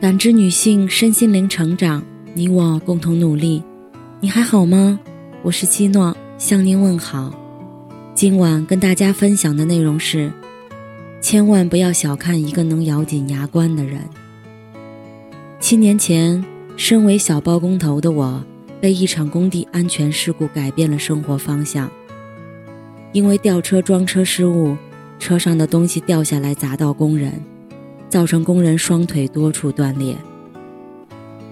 感知女性身心灵成长，你我共同努力。你还好吗？我是七诺，向您问好。今晚跟大家分享的内容是：千万不要小看一个能咬紧牙关的人。七年前，身为小包工头的我，被一场工地安全事故改变了生活方向。因为吊车装车失误，车上的东西掉下来砸到工人。造成工人双腿多处断裂。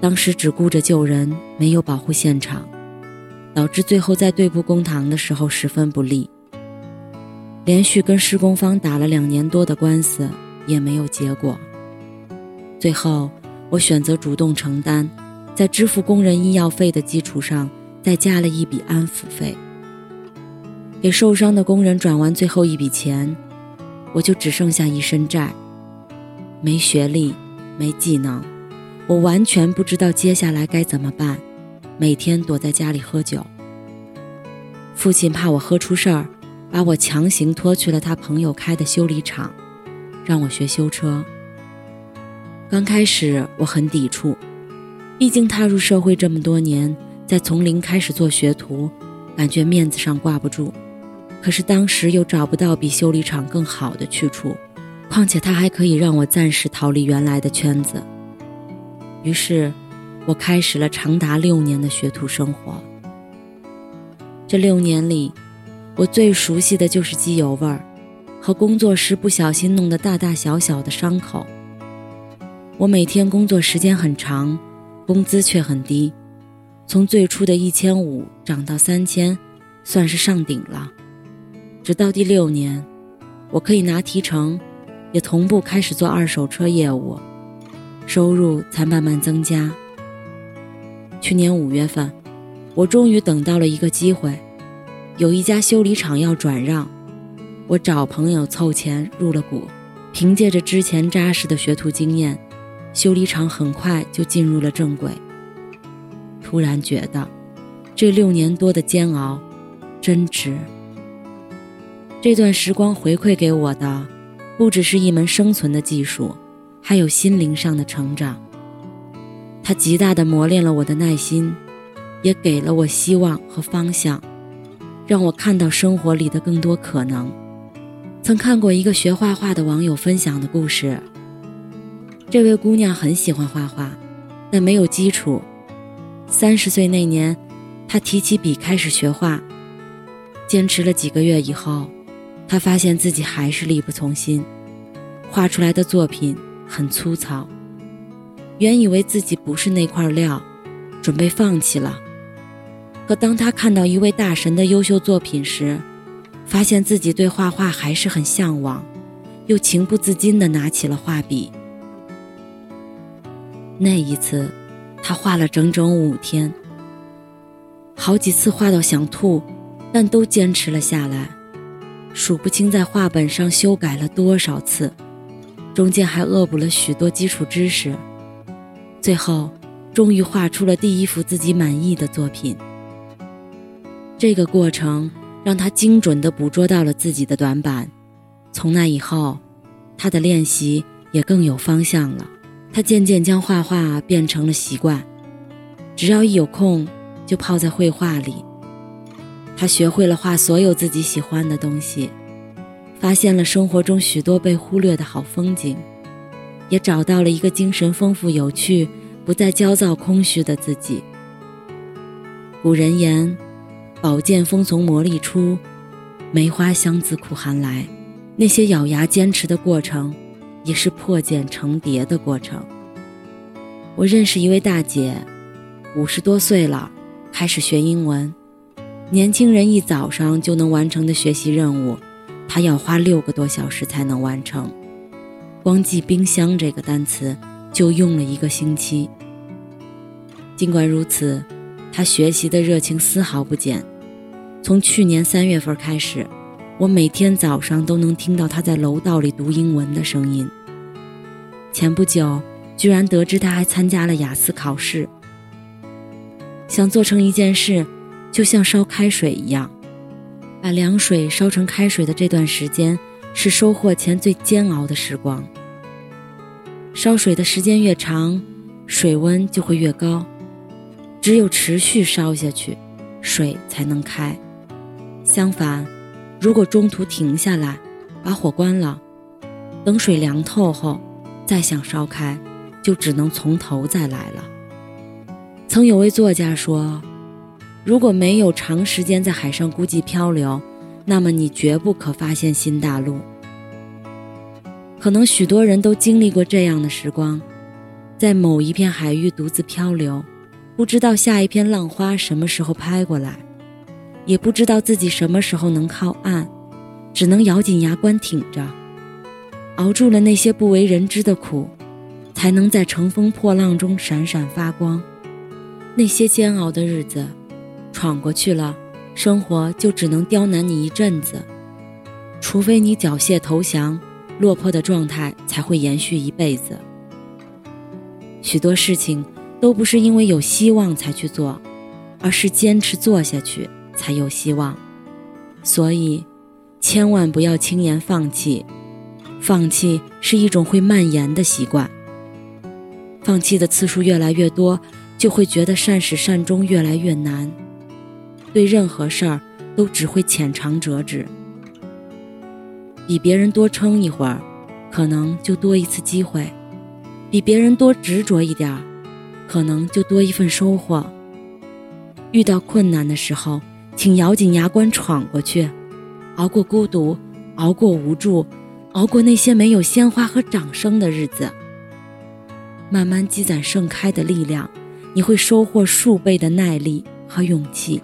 当时只顾着救人，没有保护现场，导致最后在对簿公堂的时候十分不利。连续跟施工方打了两年多的官司，也没有结果。最后，我选择主动承担，在支付工人医药费的基础上，再加了一笔安抚费。给受伤的工人转完最后一笔钱，我就只剩下一身债。没学历，没技能，我完全不知道接下来该怎么办。每天躲在家里喝酒。父亲怕我喝出事儿，把我强行拖去了他朋友开的修理厂，让我学修车。刚开始我很抵触，毕竟踏入社会这么多年，在从零开始做学徒，感觉面子上挂不住。可是当时又找不到比修理厂更好的去处。况且他还可以让我暂时逃离原来的圈子。于是，我开始了长达六年的学徒生活。这六年里，我最熟悉的就是机油味儿，和工作时不小心弄的大大小小的伤口。我每天工作时间很长，工资却很低，从最初的一千五涨到三千，算是上顶了。直到第六年，我可以拿提成。也同步开始做二手车业务，收入才慢慢增加。去年五月份，我终于等到了一个机会，有一家修理厂要转让，我找朋友凑钱入了股，凭借着之前扎实的学徒经验，修理厂很快就进入了正轨。突然觉得，这六年多的煎熬，真值。这段时光回馈给我的。不只是一门生存的技术，还有心灵上的成长。它极大的磨练了我的耐心，也给了我希望和方向，让我看到生活里的更多可能。曾看过一个学画画的网友分享的故事。这位姑娘很喜欢画画，但没有基础。三十岁那年，她提起笔开始学画，坚持了几个月以后。他发现自己还是力不从心，画出来的作品很粗糙。原以为自己不是那块料，准备放弃了。可当他看到一位大神的优秀作品时，发现自己对画画还是很向往，又情不自禁地拿起了画笔。那一次，他画了整整五天，好几次画到想吐，但都坚持了下来。数不清在画本上修改了多少次，中间还恶补了许多基础知识，最后终于画出了第一幅自己满意的作品。这个过程让他精准地捕捉到了自己的短板，从那以后，他的练习也更有方向了。他渐渐将画画变成了习惯，只要一有空就泡在绘画里。他学会了画所有自己喜欢的东西，发现了生活中许多被忽略的好风景，也找到了一个精神丰富、有趣、不再焦躁、空虚的自己。古人言：“宝剑锋从磨砺出，梅花香自苦寒来。”那些咬牙坚持的过程，也是破茧成蝶的过程。我认识一位大姐，五十多岁了，开始学英文。年轻人一早上就能完成的学习任务，他要花六个多小时才能完成。光记“冰箱”这个单词就用了一个星期。尽管如此，他学习的热情丝毫不减。从去年三月份开始，我每天早上都能听到他在楼道里读英文的声音。前不久，居然得知他还参加了雅思考试。想做成一件事。就像烧开水一样，把凉水烧成开水的这段时间，是收获前最煎熬的时光。烧水的时间越长，水温就会越高。只有持续烧下去，水才能开。相反，如果中途停下来，把火关了，等水凉透后，再想烧开，就只能从头再来了。曾有位作家说：“如果没有长时间在海上孤寂漂流，那么你绝不可发现新大陆。”可能许多人都经历过这样的时光，在某一片海域独自漂流，不知道下一片浪花什么时候拍过来，也不知道自己什么时候能靠岸，只能咬紧牙关挺着，熬住了那些不为人知的苦，才能在乘风破浪中闪闪发光。那些煎熬的日子，闯过去了，生活就只能刁难你一阵子，除非你缴械投降。落魄的状态才会延续一辈子。许多事情都不是因为有希望才去做，而是坚持做下去才有希望。所以，千万不要轻言放弃。放弃是一种会蔓延的习惯。放弃的次数越来越多，就会觉得善始善终越来越难。对任何事儿都只会浅尝辄止。比别人多撑一会儿，可能就多一次机会；比别人多执着一点儿，可能就多一份收获。遇到困难的时候，请咬紧牙关闯过去，熬过孤独，熬过无助，熬过那些没有鲜花和掌声的日子，慢慢积攒盛开的力量，你会收获数倍的耐力和勇气。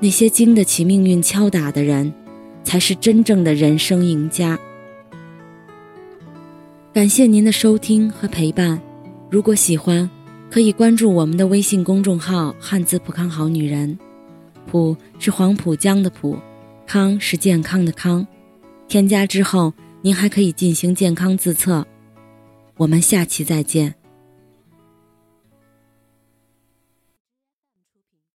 那些经得起命运敲打的人。才是真正的人生赢家。感谢您的收听和陪伴，如果喜欢，可以关注我们的微信公众号“汉字浦康好女人”，浦是黄浦江的浦，康是健康的康。添加之后，您还可以进行健康自测。我们下期再见。